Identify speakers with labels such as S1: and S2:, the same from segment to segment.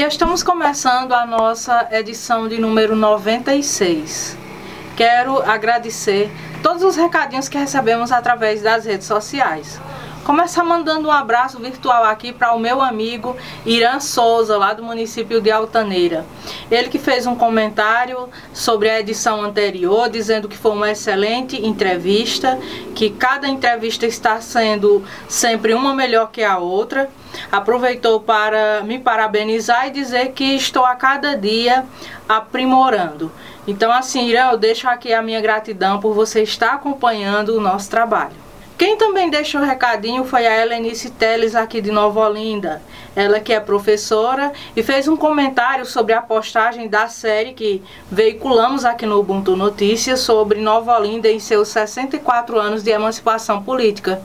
S1: E estamos começando a nossa edição de número 96. Quero agradecer todos os recadinhos que recebemos através das redes sociais. Começar mandando um abraço virtual aqui para o meu amigo Irã Souza, lá do município de Altaneira. Ele que fez um comentário sobre a edição anterior, dizendo que foi uma excelente entrevista, que cada entrevista está sendo sempre uma melhor que a outra. Aproveitou para me parabenizar e dizer que estou a cada dia aprimorando. Então, assim, Irã, eu deixo aqui a minha gratidão por você estar acompanhando o nosso trabalho. Quem também deixou o recadinho foi a Helenice Teles aqui de Nova Olinda. Ela que é professora e fez um comentário sobre a postagem da série que veiculamos aqui no Ubuntu Notícias sobre Nova Olinda em seus 64 anos de emancipação política.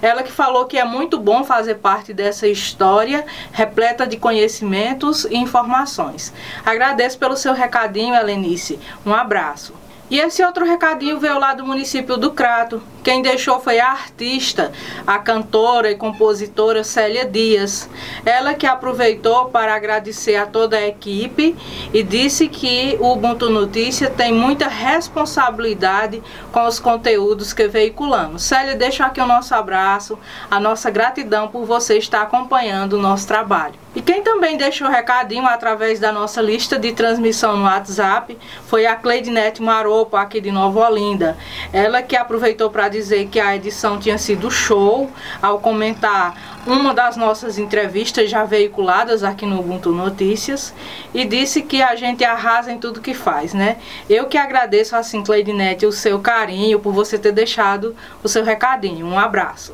S1: Ela que falou que é muito bom fazer parte dessa história repleta de conhecimentos e informações. Agradeço pelo seu recadinho, Helenice. Um abraço. E esse outro recadinho veio lá do município do Crato. Quem deixou foi a artista, a cantora e compositora Célia Dias. Ela que aproveitou para agradecer a toda a equipe e disse que o Ubuntu Notícia tem muita responsabilidade com os conteúdos que veiculamos. Célia, deixo aqui o nosso abraço, a nossa gratidão por você estar acompanhando o nosso trabalho. E quem também deixou recadinho através da nossa lista de transmissão no WhatsApp foi a Cleidinete Maropo, aqui de Nova Olinda. Ela que aproveitou para dizer que a edição tinha sido show, ao comentar uma das nossas entrevistas já veiculadas aqui no Ubuntu Notícias e disse que a gente arrasa em tudo que faz, né? Eu que agradeço assim, Cleidinete, o seu carinho por você ter deixado o seu recadinho. Um abraço.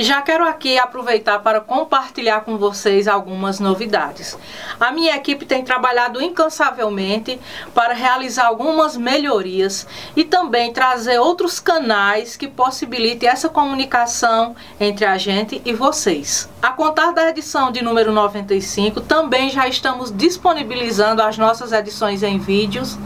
S1: Já quero aqui aproveitar para compartilhar com vocês algumas novidades. A minha equipe tem trabalhado incansavelmente para realizar algumas melhorias e também trazer outros canais que possibilitem essa comunicação entre a gente e vocês. A contar da edição de número 95, também já estamos disponibilizando as nossas edições em vídeos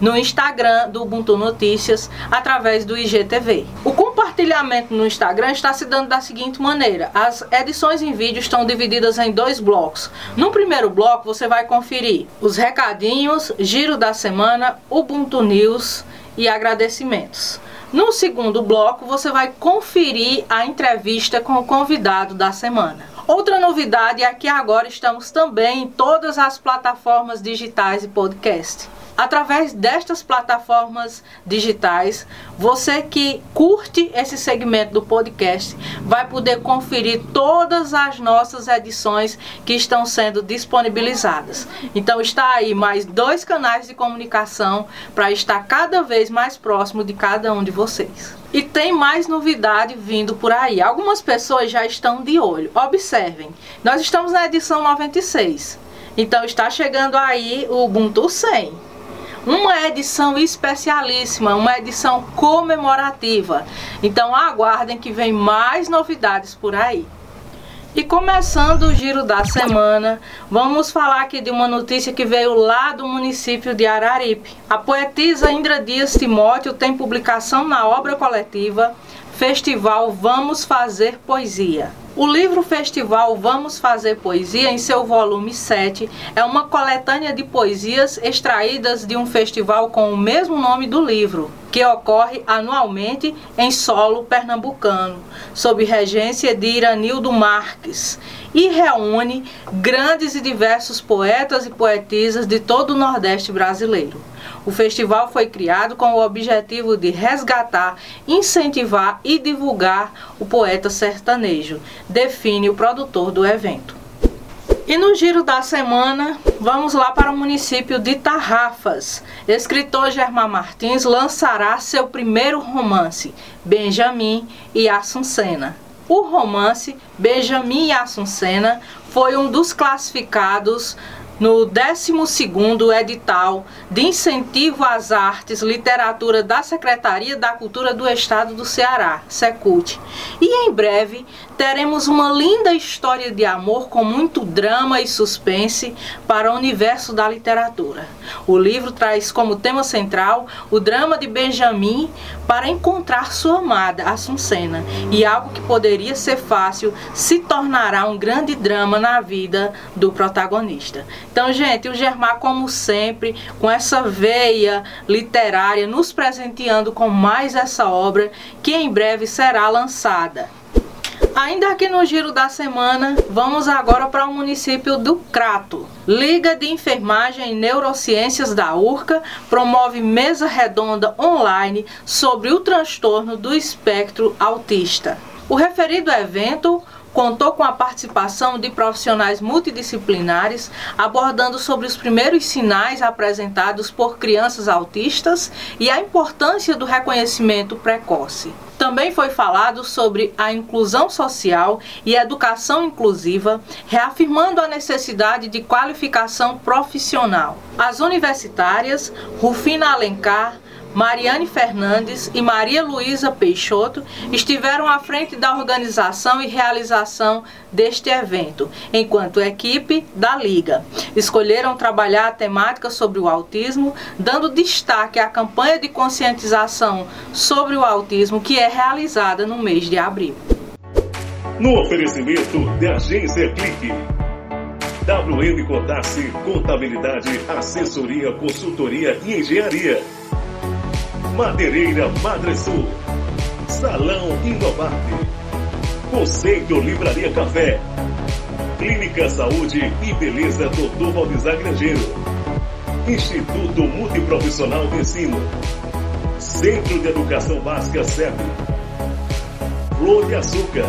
S1: no Instagram do Ubuntu Notícias através do IGTV. O compartilhamento no Instagram está se dando da seguinte maneira: as edições em vídeo estão divididas em dois blocos. No primeiro bloco você vai conferir os recadinhos, giro da semana, Ubuntu News e agradecimentos. No segundo bloco você vai conferir a entrevista com o convidado da semana. Outra novidade é que agora estamos também em todas as plataformas digitais e podcast. Através destas plataformas digitais, você que curte esse segmento do podcast vai poder conferir todas as nossas edições que estão sendo disponibilizadas. Então está aí mais dois canais de comunicação para estar cada vez mais próximo de cada um de vocês. E tem mais novidade vindo por aí. Algumas pessoas já estão de olho. Observem, nós estamos na edição 96. Então está chegando aí o Ubuntu 100 uma edição especialíssima, uma edição comemorativa. Então aguardem que vem mais novidades por aí. E começando o giro da semana, vamos falar aqui de uma notícia que veio lá do município de Araripe. A poetisa Indra Dias Timóteo tem publicação na obra coletiva Festival Vamos Fazer Poesia. O livro Festival Vamos Fazer Poesia, em seu volume 7, é uma coletânea de poesias extraídas de um festival com o mesmo nome do livro, que ocorre anualmente em solo pernambucano, sob regência de Iranildo Marques, e reúne grandes e diversos poetas e poetisas de todo o Nordeste brasileiro. O festival foi criado com o objetivo de resgatar, incentivar e divulgar o poeta sertanejo, define o produtor do evento. E no giro da semana, vamos lá para o município de Tarrafas. Escritor Germán Martins lançará seu primeiro romance, Benjamin e Assuncena. O romance Benjamin e Assuncena foi um dos classificados no 12º edital de incentivo às artes, literatura da Secretaria da Cultura do Estado do Ceará, Secult. E em breve teremos uma linda história de amor com muito drama e suspense para o universo da literatura. O livro traz como tema central o drama de Benjamin para encontrar sua amada, Assuncena, e algo que poderia ser fácil se tornará um grande drama na vida do protagonista. Então, gente, o Germar, como sempre, com essa veia literária, nos presenteando com mais essa obra que em breve será lançada. Ainda aqui no giro da semana, vamos agora para o município do Crato. Liga de Enfermagem e Neurociências da URCA promove mesa redonda online sobre o transtorno do espectro autista. O referido evento contou com a participação de profissionais multidisciplinares abordando sobre os primeiros sinais apresentados por crianças autistas e a importância do reconhecimento precoce. Também foi falado sobre a inclusão social e educação inclusiva, reafirmando a necessidade de qualificação profissional. As universitárias Rufina Alencar, Mariane Fernandes e Maria Luísa Peixoto estiveram à frente da organização e realização deste evento, enquanto equipe da Liga. Escolheram trabalhar a temática sobre o autismo, dando destaque à campanha de conscientização sobre o autismo que é realizada no mês de abril.
S2: No oferecimento de Agência Clique. WM Contasse Contabilidade, Assessoria, Consultoria e Engenharia. Madeireira Madresul. Salão Inovarte. Conceito Livraria Café. Clínica Saúde e Beleza Dr. Valdizar Grangeiro. Instituto Multiprofissional de Ensino. Centro de Educação Básica SEB. Flor de Açúcar.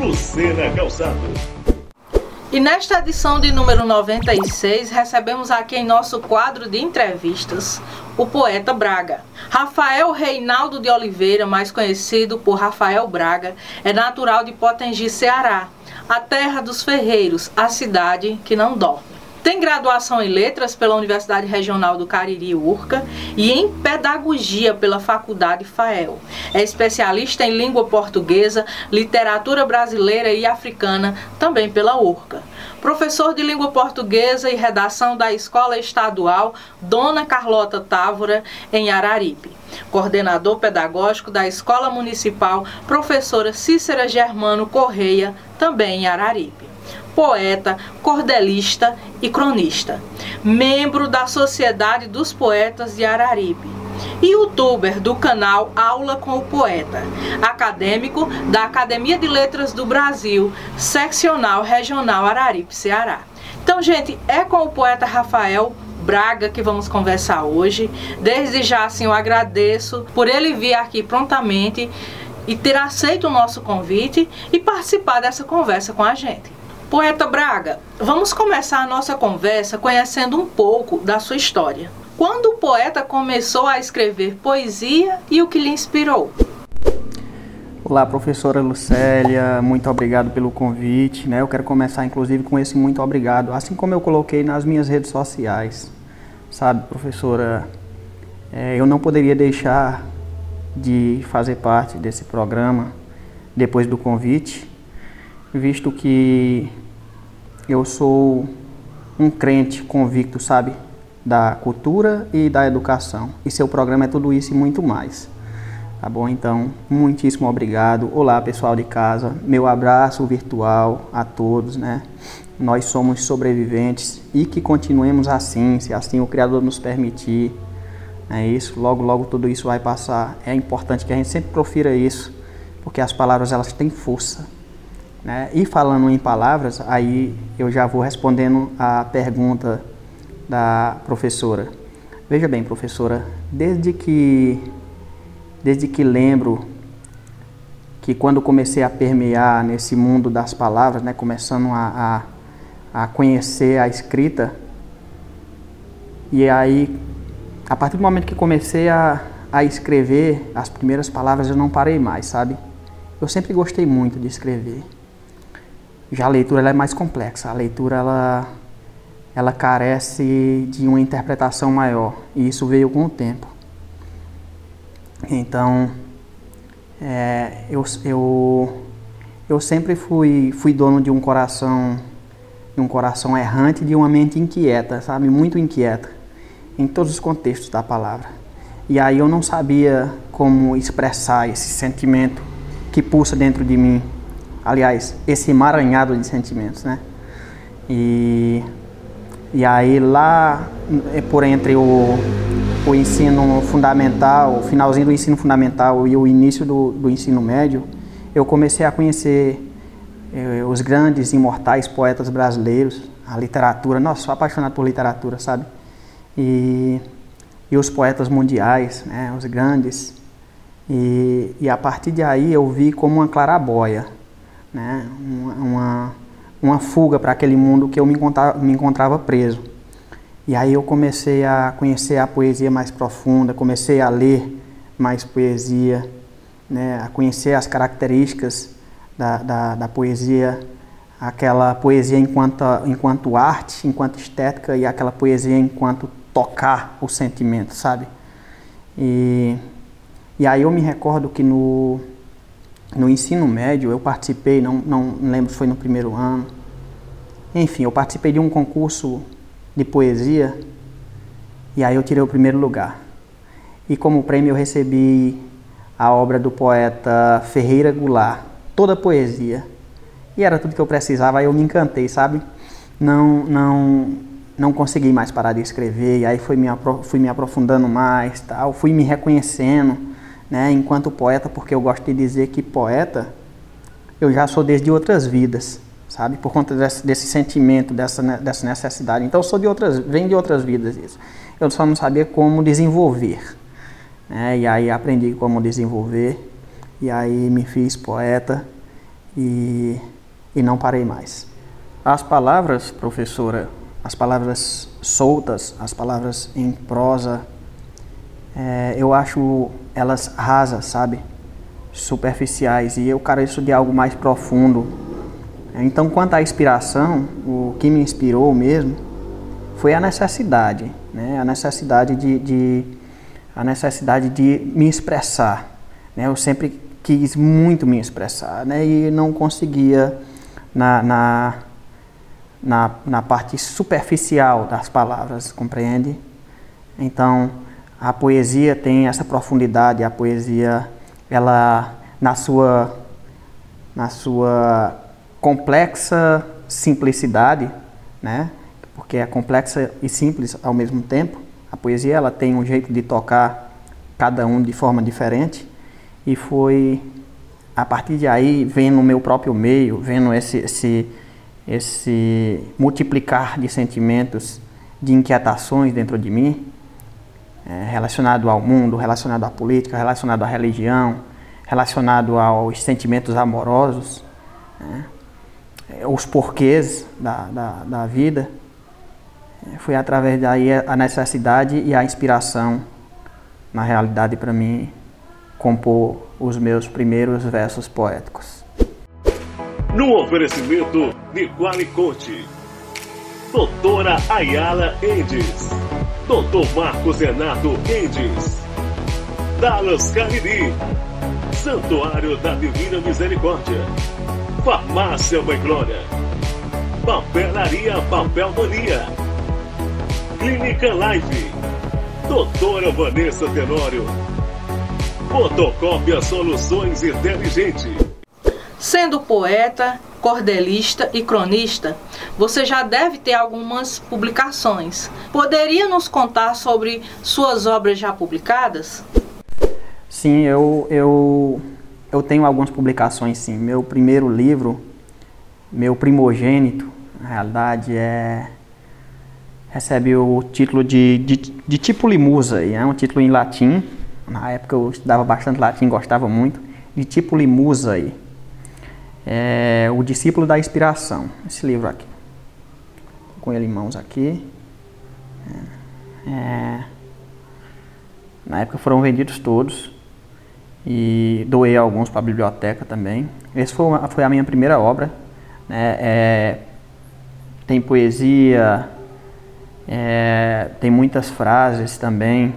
S2: Lucena Calçado.
S1: E nesta edição de número 96, recebemos aqui em nosso quadro de entrevistas o poeta Braga. Rafael Reinaldo de Oliveira, mais conhecido por Rafael Braga, é natural de Potengi, Ceará, a terra dos ferreiros, a cidade que não dorme. Tem graduação em Letras pela Universidade Regional do Cariri, URCA, e em Pedagogia pela Faculdade FAEL. É especialista em língua portuguesa, literatura brasileira e africana, também pela URCA. Professor de língua portuguesa e redação da Escola Estadual Dona Carlota Távora, em Araripe. Coordenador pedagógico da Escola Municipal Professora Cícera Germano Correia, também em Araripe poeta, cordelista e cronista, membro da Sociedade dos Poetas de Araripe, youtuber do canal Aula com o Poeta, acadêmico da Academia de Letras do Brasil, seccional regional Araripe, Ceará. Então, gente, é com o poeta Rafael Braga que vamos conversar hoje. Desde já, assim, eu agradeço por ele vir aqui prontamente e ter aceito o nosso convite e participar dessa conversa com a gente. Poeta Braga, vamos começar a nossa conversa conhecendo um pouco da sua história. Quando o poeta começou a escrever poesia e o que lhe inspirou?
S3: Olá, professora Lucélia, muito obrigado pelo convite. Né? Eu quero começar, inclusive, com esse muito obrigado, assim como eu coloquei nas minhas redes sociais. Sabe, professora, é, eu não poderia deixar de fazer parte desse programa depois do convite visto que eu sou um crente convicto, sabe, da cultura e da educação. E seu programa é tudo isso e muito mais. Tá bom? Então, muitíssimo obrigado. Olá, pessoal de casa. Meu abraço virtual a todos, né? Nós somos sobreviventes e que continuemos assim, se assim o Criador nos permitir. É isso. Logo, logo tudo isso vai passar. É importante que a gente sempre profira isso, porque as palavras elas têm força. Né? E falando em palavras, aí eu já vou respondendo a pergunta da professora. Veja bem, professora, desde que desde que lembro que quando comecei a permear nesse mundo das palavras, né, começando a, a, a conhecer a escrita, e aí, a partir do momento que comecei a, a escrever as primeiras palavras, eu não parei mais, sabe? Eu sempre gostei muito de escrever. Já a leitura é mais complexa. A leitura ela, ela carece de uma interpretação maior e isso veio com o tempo. Então, é, eu, eu, eu sempre fui, fui dono de um coração, de um coração errante, de uma mente inquieta, sabe, muito inquieta, em todos os contextos da palavra. E aí eu não sabia como expressar esse sentimento que pulsa dentro de mim. Aliás, esse emaranhado de sentimentos, né? E, e aí lá é por entre o, o ensino fundamental, o finalzinho do ensino fundamental e o início do, do ensino médio, eu comecei a conhecer eh, os grandes imortais poetas brasileiros, a literatura. Nossa, sou apaixonado por literatura, sabe? E, e os poetas mundiais, né, os grandes. E, e a partir de aí eu vi como uma clarabóia, né, uma, uma fuga para aquele mundo que eu me encontrava, me encontrava preso. E aí eu comecei a conhecer a poesia mais profunda, comecei a ler mais poesia, né, a conhecer as características da, da, da poesia, aquela poesia enquanto, enquanto arte, enquanto estética e aquela poesia enquanto tocar o sentimento, sabe? E, e aí eu me recordo que no, no ensino médio eu participei, não, não lembro se foi no primeiro ano. Enfim, eu participei de um concurso de poesia e aí eu tirei o primeiro lugar. E como prêmio eu recebi a obra do poeta Ferreira Goulart, toda poesia. E era tudo que eu precisava, aí eu me encantei, sabe? Não, não, não consegui mais parar de escrever, e aí fui me, fui me aprofundando mais, tal, fui me reconhecendo né, enquanto poeta, porque eu gosto de dizer que poeta eu já sou desde outras vidas, sabe? Por conta desse, desse sentimento, dessa, dessa necessidade. Então sou de outras, vem de outras vidas isso. Eu só não sabia como desenvolver, né? E aí aprendi como desenvolver, e aí me fiz poeta e, e não parei mais. As palavras, professora, as palavras soltas, as palavras em prosa, é, eu acho elas rasas, sabe? Superficiais. E eu careço de algo mais profundo. Então, quanto à inspiração, o que me inspirou mesmo foi a necessidade, né? A necessidade de, de a necessidade de me expressar. Né? Eu sempre quis muito me expressar, né? E não conseguia na, na, na, na parte superficial das palavras, compreende? Então, a poesia tem essa profundidade, a poesia ela na sua na sua complexa simplicidade, né? Porque é complexa e simples ao mesmo tempo. A poesia ela tem um jeito de tocar cada um de forma diferente e foi a partir de aí, vendo o meu próprio meio, vendo esse, esse, esse multiplicar de sentimentos, de inquietações dentro de mim, é, relacionado ao mundo, relacionado à política, relacionado à religião, relacionado aos sentimentos amorosos, né? É, os porquês da, da, da vida. É, foi através daí a necessidade e a inspiração, na realidade, para mim, compor os meus primeiros versos poéticos.
S2: No oferecimento de Qualicote, Doutora Ayala Endes. Dr. Marcos Renato Endes, Dallas Cariri, Santuário da Divina Misericórdia, Farmácia Mãe Glória, Papelaria Papel Mania, Clínica Life, Doutora Vanessa Tenório, Fotocópia Soluções Inteligente.
S1: Sendo poeta, cordelista e cronista, você já deve ter algumas publicações. Poderia nos contar sobre suas obras já publicadas?
S3: Sim, eu, eu, eu tenho algumas publicações, sim. Meu primeiro livro, meu primogênito, na realidade, é recebe o título de, de, de tipo limusa, é um título em latim. Na época eu estudava bastante latim, gostava muito. De tipo limusa, é O Discípulo da Inspiração, esse livro aqui com ele em mãos aqui. É, é, na época foram vendidos todos e doei alguns para a biblioteca também. Essa foi, foi a minha primeira obra. Né? É, tem poesia, É, tem muitas frases também.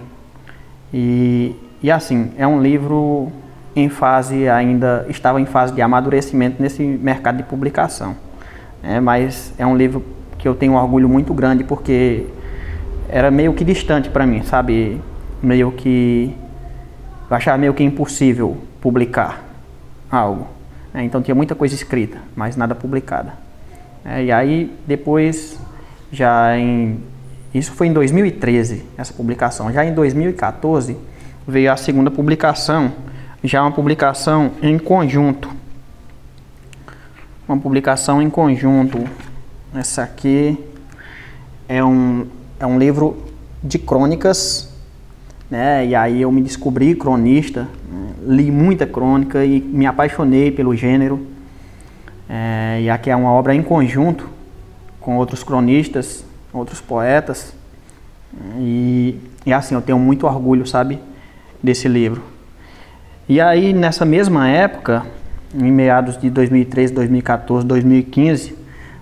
S3: E, e assim, é um livro em fase ainda, estava em fase de amadurecimento nesse mercado de publicação. É, mas é um livro que eu tenho um orgulho muito grande porque era meio que distante para mim, sabe? Meio que eu achava meio que impossível publicar algo. É, então tinha muita coisa escrita, mas nada publicada. É, e aí depois, já em. Isso foi em 2013, essa publicação. Já em 2014 veio a segunda publicação, já uma publicação em conjunto. Uma publicação em conjunto. Essa aqui é um, é um livro de crônicas, né? E aí eu me descobri cronista, li muita crônica e me apaixonei pelo gênero. É, e aqui é uma obra em conjunto com outros cronistas, outros poetas. E, e assim, eu tenho muito orgulho, sabe, desse livro. E aí, nessa mesma época, em meados de 2013, 2014, 2015,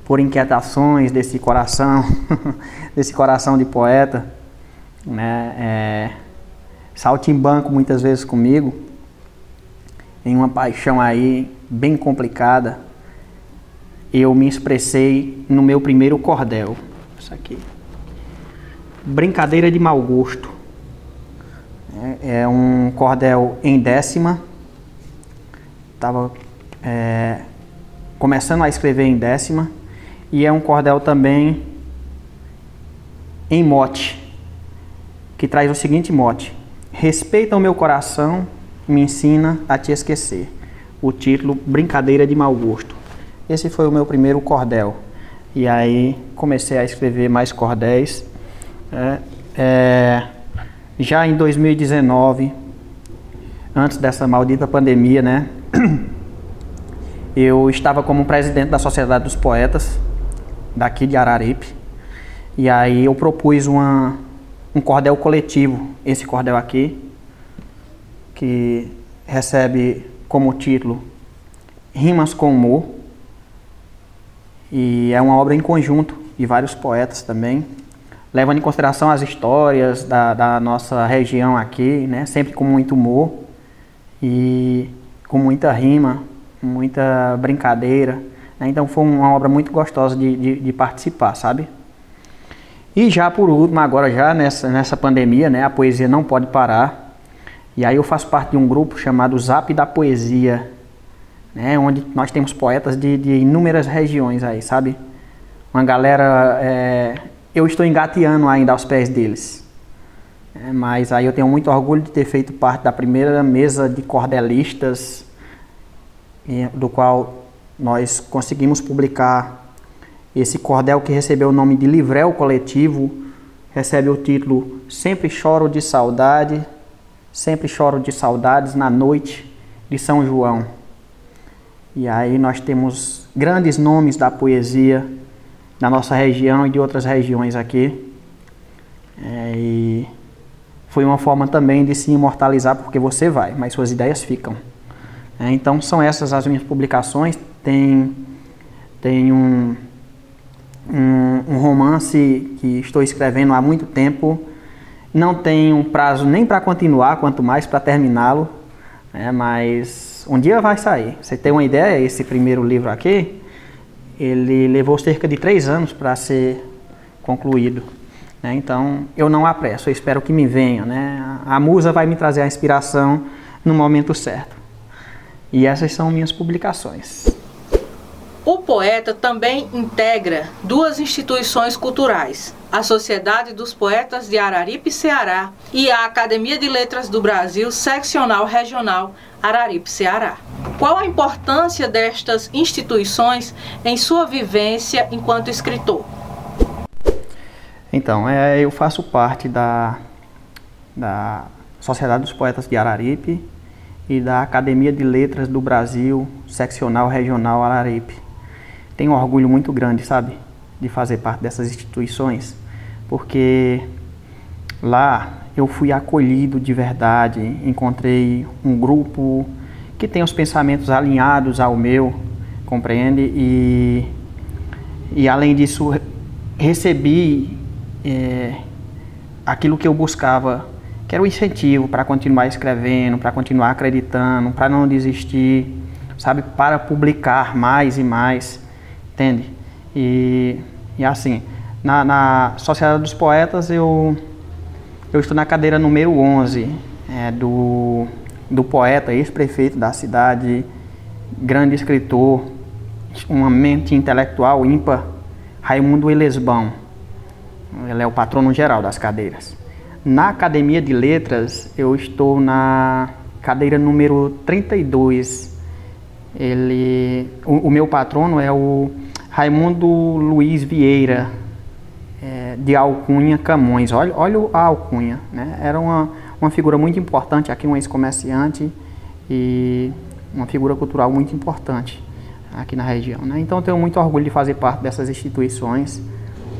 S3: por inquietações desse coração, desse coração de poeta, né, é, saltimbanco muitas vezes comigo, em uma paixão aí bem complicada, eu me expressei no meu primeiro cordel. Isso aqui. Brincadeira de mau gosto. É, é um cordel em décima. Estava é, começando a escrever em décima. E é um cordel também em mote, que traz o seguinte mote: Respeita o meu coração, me ensina a te esquecer. O título Brincadeira de Mau Gosto. Esse foi o meu primeiro cordel. E aí comecei a escrever mais cordéis. É, é, já em 2019, antes dessa maldita pandemia, né? Eu estava como presidente da Sociedade dos Poetas daqui de Araripe. E aí eu propus uma, um cordel coletivo, esse cordel aqui, que recebe como título Rimas com Humor. E é uma obra em conjunto de vários poetas também, levando em consideração as histórias da, da nossa região aqui, né? sempre com muito humor e com muita rima, muita brincadeira. Né? Então foi uma obra muito gostosa de, de, de, participar, sabe? E já por último, agora já nessa, nessa pandemia, né? a poesia não pode parar. E aí eu faço parte de um grupo chamado Zap da Poesia, né, onde nós temos poetas de, de inúmeras regiões aí, sabe? Uma galera, é, eu estou engateando ainda aos pés deles. É, mas aí eu tenho muito orgulho de ter feito parte da primeira mesa de cordelistas, do qual nós conseguimos publicar esse cordel que recebeu o nome de Livrel Coletivo, recebe o título Sempre Choro de Saudade, Sempre Choro de Saudades na Noite de São João. E aí nós temos grandes nomes da poesia da nossa região e de outras regiões aqui. É, e foi uma forma também de se imortalizar, porque você vai, mas suas ideias ficam. É, então são essas as minhas publicações. Tem, tem um, um, um romance que estou escrevendo há muito tempo. Não tenho prazo nem para continuar, quanto mais para terminá-lo. É, mas um dia vai sair. Você tem uma ideia? Esse primeiro livro aqui, ele levou cerca de três anos para ser concluído. Né? Então, eu não apresso, eu espero que me venha. Né? A musa vai me trazer a inspiração no momento certo. E essas são minhas publicações.
S1: O poeta também integra duas instituições culturais, a Sociedade dos Poetas de Araripe, Ceará e a Academia de Letras do Brasil, seccional regional Araripe, Ceará. Qual a importância destas instituições em sua vivência enquanto escritor?
S3: Então, é, eu faço parte da, da Sociedade dos Poetas de Araripe e da Academia de Letras do Brasil, seccional regional Araripe. Tenho um orgulho muito grande, sabe, de fazer parte dessas instituições, porque lá eu fui acolhido de verdade, encontrei um grupo que tem os pensamentos alinhados ao meu, compreende? E, e além disso, recebi é, aquilo que eu buscava, que era o incentivo para continuar escrevendo, para continuar acreditando, para não desistir, sabe, para publicar mais e mais, entende? E, e assim, na, na Sociedade dos Poetas eu, eu estou na cadeira número 11 é, do, do poeta, ex-prefeito da cidade, grande escritor, uma mente intelectual ímpar, Raimundo Elesbão. Ele é o patrono geral das cadeiras. Na Academia de Letras, eu estou na cadeira número 32. Ele, o, o meu patrono é o Raimundo Luiz Vieira, é, de Alcunha Camões. Olha, olha a alcunha, né? Era uma, uma figura muito importante aqui, um ex-comerciante e uma figura cultural muito importante aqui na região. Né? Então, tenho muito orgulho de fazer parte dessas instituições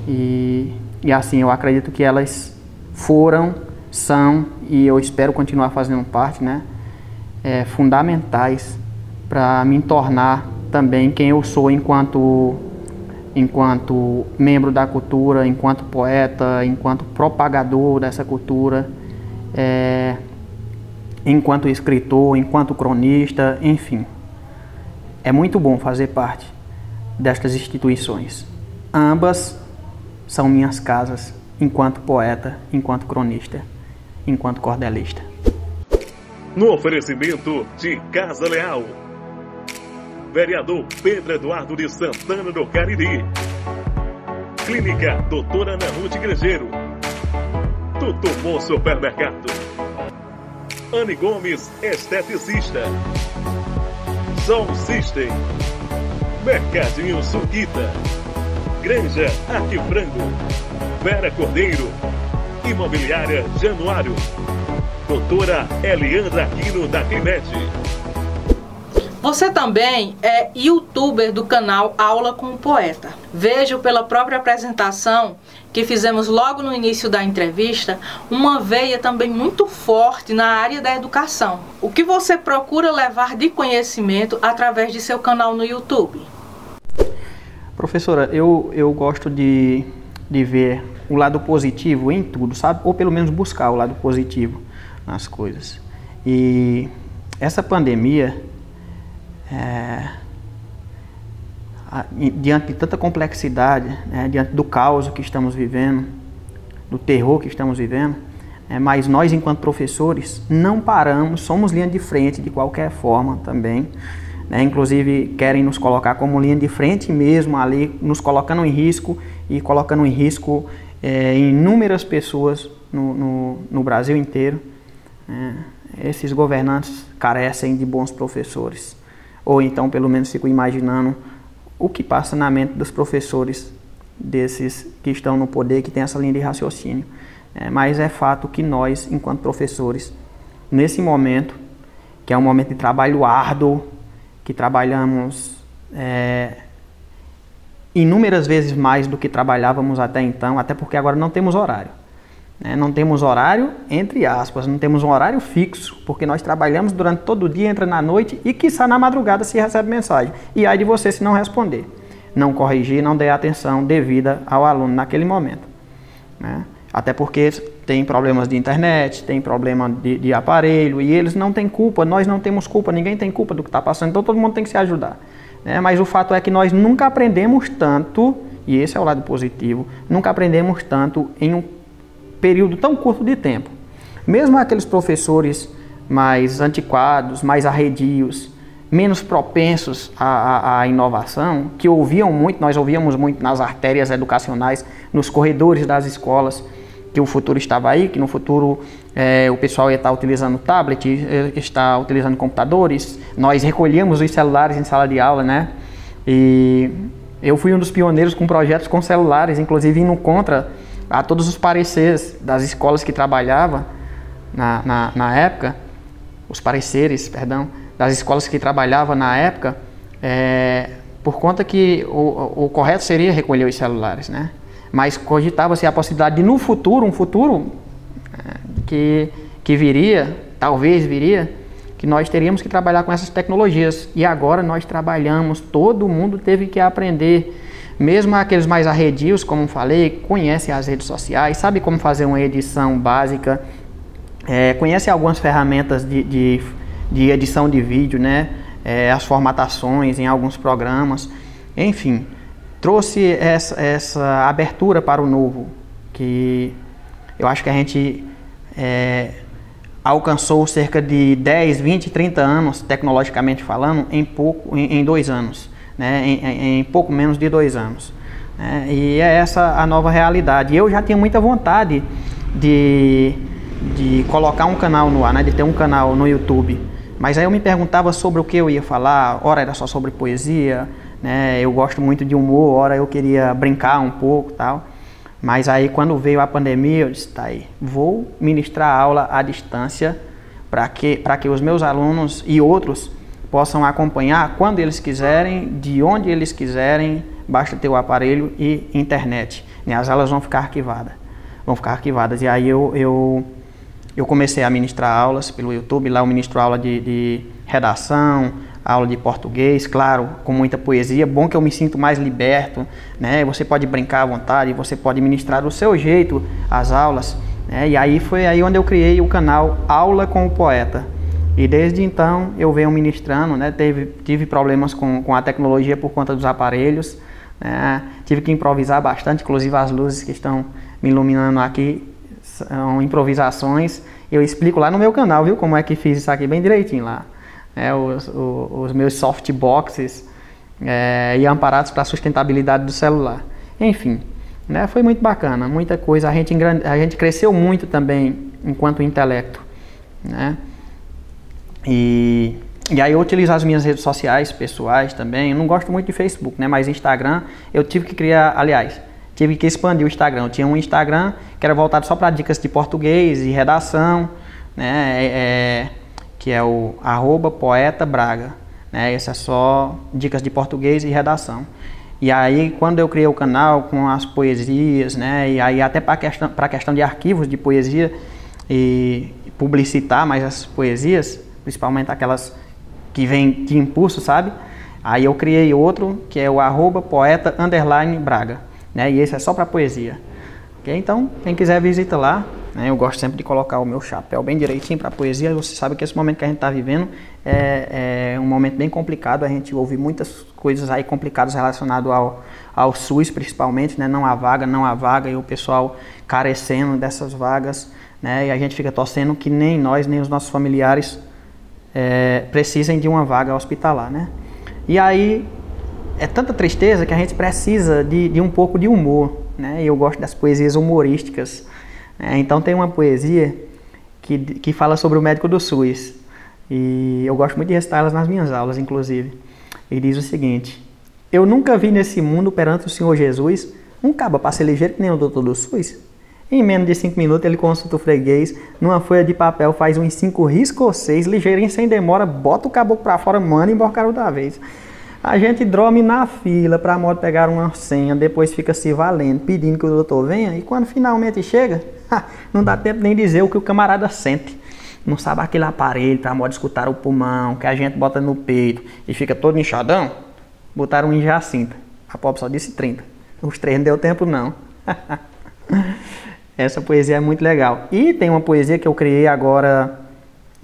S3: e, e assim, eu acredito que elas foram, são e eu espero continuar fazendo parte, né? É, fundamentais para me tornar também quem eu sou enquanto enquanto membro da cultura, enquanto poeta, enquanto propagador dessa cultura, é, enquanto escritor, enquanto cronista, enfim. É muito bom fazer parte destas instituições. Ambas são minhas casas, enquanto poeta, enquanto cronista, enquanto cordelista.
S2: No oferecimento de Casa Leal Vereador Pedro Eduardo de Santana do Cariri. Clínica Doutora Ana Ruth Igrejeiro. Tutupom Supermercado. Anne Gomes, esteticista. Sol System. Mercadinho Suquita. Granja Arquifrango. Vera Cordeiro. Imobiliária Januário. Doutora Eliandra Aquino da Climete.
S1: Você também é youtuber do canal Aula com o Poeta. Vejo pela própria apresentação que fizemos logo no início da entrevista uma veia também muito forte na área da educação. O que você procura levar de conhecimento através de seu canal no YouTube?
S3: Professora, eu, eu gosto de, de ver o lado positivo em tudo, sabe? Ou pelo menos buscar o lado positivo nas coisas. E essa pandemia é, diante de tanta complexidade, né, diante do caos que estamos vivendo, do terror que estamos vivendo, é, mas nós, enquanto professores, não paramos, somos linha de frente de qualquer forma também. Né, inclusive, querem nos colocar como linha de frente mesmo ali, nos colocando em risco e colocando em risco é, inúmeras pessoas no, no, no Brasil inteiro. É, esses governantes carecem de bons professores ou então pelo menos fico imaginando o que passa na mente dos professores desses que estão no poder, que tem essa linha de raciocínio. É, mas é fato que nós, enquanto professores, nesse momento, que é um momento de trabalho árduo, que trabalhamos é, inúmeras vezes mais do que trabalhávamos até então, até porque agora não temos horário. Né? Não temos horário, entre aspas, não temos um horário fixo, porque nós trabalhamos durante todo o dia, entra na noite e, quiçá, na madrugada se recebe mensagem. E aí de você se não responder, não corrigir, não der atenção devida ao aluno naquele momento. Né? Até porque tem problemas de internet, tem problema de, de, aparelho, e eles não têm culpa, nós não temos culpa, ninguém tem culpa do que está passando, então todo mundo tem que se ajudar. Né? Mas o fato é que nós nunca aprendemos tanto, e esse é o lado positivo, nunca aprendemos tanto em um período tão curto de tempo. Mesmo aqueles professores mais antiquados, mais arredios, menos propensos à, à, à, inovação, que ouviam muito, nós ouvíamos muito nas artérias educacionais, nos corredores das escolas, que o futuro estava aí, que no futuro é, o pessoal ia estar utilizando tablet, eh, está utilizando computadores, nós recolhíamos os celulares em sala de aula, né? E eu fui um dos pioneiros com projetos com celulares, inclusive indo contra a todos os pareceres das escolas que trabalhava na, na, na época, os pareceres, perdão, das escolas que trabalhava na época, é, por conta que o, o correto seria recolher os celulares, né? Mas cogitava-se a possibilidade de no futuro, um futuro é, que, que viria, talvez viria, que nós teríamos que trabalhar com essas tecnologias. E agora nós trabalhamos, todo mundo teve que aprender Mesmo aqueles mais arredios, como falei, conhecem as redes sociais, sabe como fazer uma edição básica, é, conhece algumas ferramentas de, de, de, edição de vídeo, né? É, as formatações em alguns programas, enfim, trouxe essa, essa abertura para o novo, que eu acho que a gente é, alcançou cerca de 10, 20, 30 anos, tecnologicamente falando, em, pouco, em, em dois anos, né? em, em, pouco menos de dois anos. Né? E é essa a nova realidade. Eu já tinha muita vontade de de colocar um canal no ar, né, de ter um canal no YouTube. Mas aí eu me perguntava sobre o que eu ia falar, ora era só sobre poesia, né, eu gosto muito de humor, ora eu queria brincar um pouco tal. Mas aí quando veio a pandemia, eu disse, tá aí, vou ministrar aula à distância para que, que os meus alunos e outros possam acompanhar quando eles quiserem, de onde eles quiserem, basta ter o aparelho e internet. Né, as aulas vão ficar arquivadas. Vão ficar arquivadas. E aí eu, eu eu comecei a ministrar aulas pelo YouTube, lá eu ministro aula de, de redação, aula de português, claro, com muita poesia. Bom que eu me sinto mais liberto, né? Você pode brincar à vontade, você pode ministrar do seu jeito as aulas. Né? E aí foi aí onde eu criei o canal Aula com o Poeta. E desde então eu venho ministrando, né? Teve, tive problemas com, com a tecnologia por conta dos aparelhos. Né? Tive que improvisar bastante, inclusive as luzes que estão me iluminando aqui são improvisações. Eu explico lá no meu canal, viu, como é que fiz isso aqui bem direitinho lá. É, os, os, os meus softboxes é, e amparados para a sustentabilidade do celular. Enfim, né, foi muito bacana, muita coisa. A gente, a gente cresceu muito também enquanto intelecto. Né? E, e aí eu utilizo as minhas redes sociais pessoais também. Eu não gosto muito de Facebook, né? Mas Instagram eu tive que criar, aliás, tive que expandir o Instagram. Eu tinha um Instagram que era voltado só para dicas de português e redação, né? É, é, que é o arroba poeta Braga. Né? Esse é só dicas de português e redação. E aí, quando eu criei o canal com as poesias, né? E aí até para questão, a questão de arquivos de poesia e publicitar mais as poesias, principalmente aquelas que vêm de impulso, sabe? Aí eu criei outro que é o arroba poeta underline Braga né? E esse é só para poesia. Okay? Então, quem quiser visita lá. Né? Eu gosto sempre de colocar o meu chapéu bem direitinho para poesia. Você sabe que esse momento que a gente está vivendo é, é, um momento bem complicado. A gente ouve muitas coisas aí complicadas relacionadas ao, ao SUS, principalmente, né? Não há vaga, não há vaga e o pessoal carecendo dessas vagas, né? E a gente fica torcendo que nem nós nem os nossos familiares é, precisem de uma vaga hospitalar, né? E aí é tanta tristeza que a gente precisa de, de um pouco de humor, né? Eu gosto das poesias humorísticas. Né? Então tem uma poesia que, que fala sobre o médico do SUS. E eu gosto muito de recitá-las nas minhas aulas, inclusive. E diz o seguinte: Eu nunca vi nesse mundo perante o Senhor Jesus um cabo para ser ligeiro que nem o doutor do SUS. Em menos de cinco minutos ele consulta o freguês, numa folha de papel faz uns cinco riscos ou seis, ligeirinho sem demora, bota o caboclo para fora, manda embora da vez. A gente dorme na fila para a moto pegar uma senha, depois fica se valendo, pedindo que o doutor venha, e quando finalmente chega, não dá tempo nem dizer o que o camarada sente. Não sabe aquele aparelho para a moto escutar o pulmão, que a gente bota no peito e fica todo inchadão? Botaram um em Jacinta. A pop só disse 30. Os três não deu tempo não. Essa poesia é muito legal. E tem uma poesia que eu criei agora,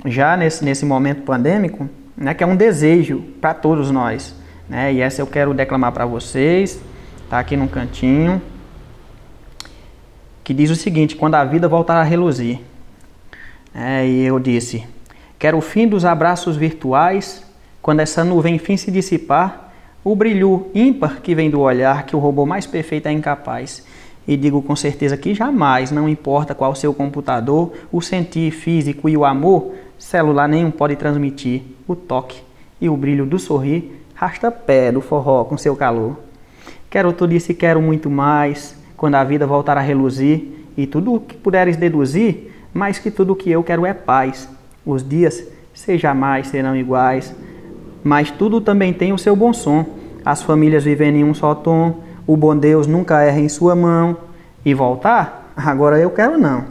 S3: já nesse, nesse momento pandêmico, né, que é um desejo para todos nós. Né? E essa eu quero declamar para vocês, tá aqui no cantinho, que diz o seguinte: quando a vida voltar a reluzir. É, e eu disse: quero o fim dos abraços virtuais, quando essa nuvem enfim se dissipar, o brilho ímpar que vem do olhar que o robô mais perfeito é incapaz. E digo com certeza que jamais, não importa qual seu computador, o sentir físico e o amor, celular nenhum pode transmitir o toque e o brilho do sorrir Rasta-pé do forró com seu calor. Quero tudo isso e quero muito mais, quando a vida voltar a reluzir, e tudo o que puderes deduzir, mais que tudo o que eu quero é paz. Os dias, se jamais serão iguais, mas tudo também tem o seu bom som. As famílias vivem em um só tom, o bom Deus nunca erra em sua mão. E voltar? Agora eu quero não.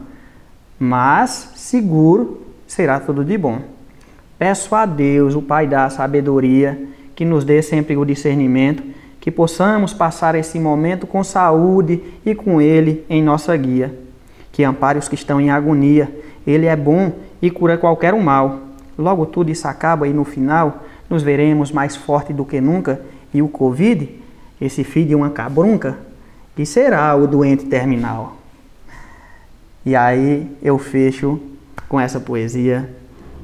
S3: Mas, seguro, será tudo de bom. Peço a Deus, o Pai da sabedoria, que nos dê sempre o discernimento, que possamos passar esse momento com saúde e com Ele em nossa guia. Que ampare os que estão em agonia. Ele é bom e cura qualquer um mal. Logo tudo isso acaba e no final nos veremos mais forte do que nunca e o Covid, esse filho de uma cabrunca, que será o doente terminal. E aí eu fecho com essa poesia.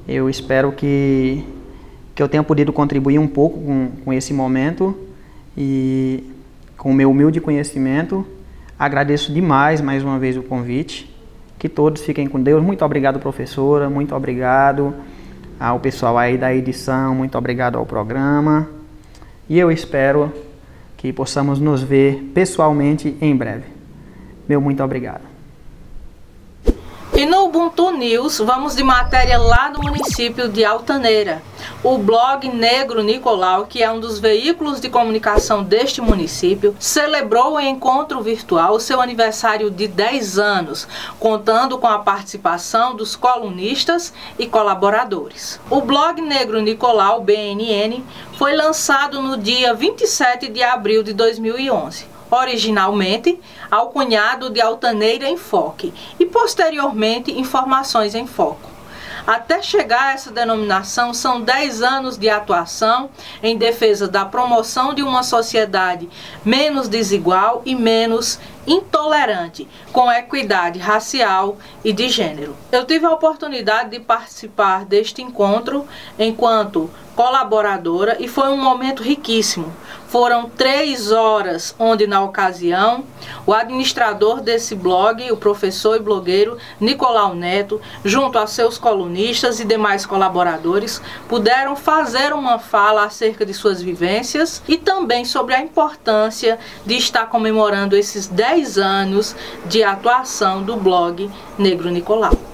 S3: Eu espero que, que eu tenha podido contribuir um pouco com, com esse momento e com o meu humilde conhecimento. Agradeço demais mais uma vez o convite. Que todos fiquem com Deus. Muito obrigado, professora. Muito obrigado ao pessoal aí da edição. Muito obrigado ao programa. E eu espero que possamos nos ver pessoalmente em breve. Meu muito obrigado.
S1: Ubuntu News, vamos de matéria lá do município de Altaneira. O blog Negro Nicolau, que é um dos veículos de comunicação deste município, celebrou em encontro virtual seu aniversário de 10 anos, contando com a participação dos colunistas e colaboradores. O blog Negro Nicolau, BNN, foi lançado no dia 27 de abril de 2011 originalmente alcunhado de Altaneira em Foque e posteriormente Informações em Foco. Até chegar a essa denominação, são 10 anos de atuação em defesa da promoção de uma sociedade menos desigual e menos intolerante, com equidade racial e de gênero. Eu tive a oportunidade de participar deste encontro enquanto colaboradora e foi um momento riquíssimo. Foram três horas, onde na ocasião o administrador desse blog, o professor e blogueiro Nicolau Neto, junto a seus colunistas e demais colaboradores, puderam fazer uma fala acerca de suas vivências e também sobre a importância de estar comemorando esses 10 anos de atuação do blog Negro Nicolau.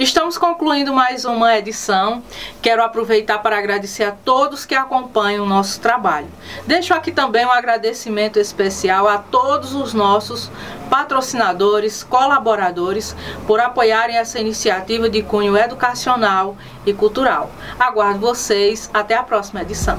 S1: Estamos concluindo mais uma edição. Quero aproveitar para agradecer a todos que acompanham o nosso trabalho. Deixo aqui também um agradecimento especial a todos os nossos patrocinadores, colaboradores por apoiarem essa iniciativa de cunho educacional e cultural. Aguardo vocês. Até a próxima edição.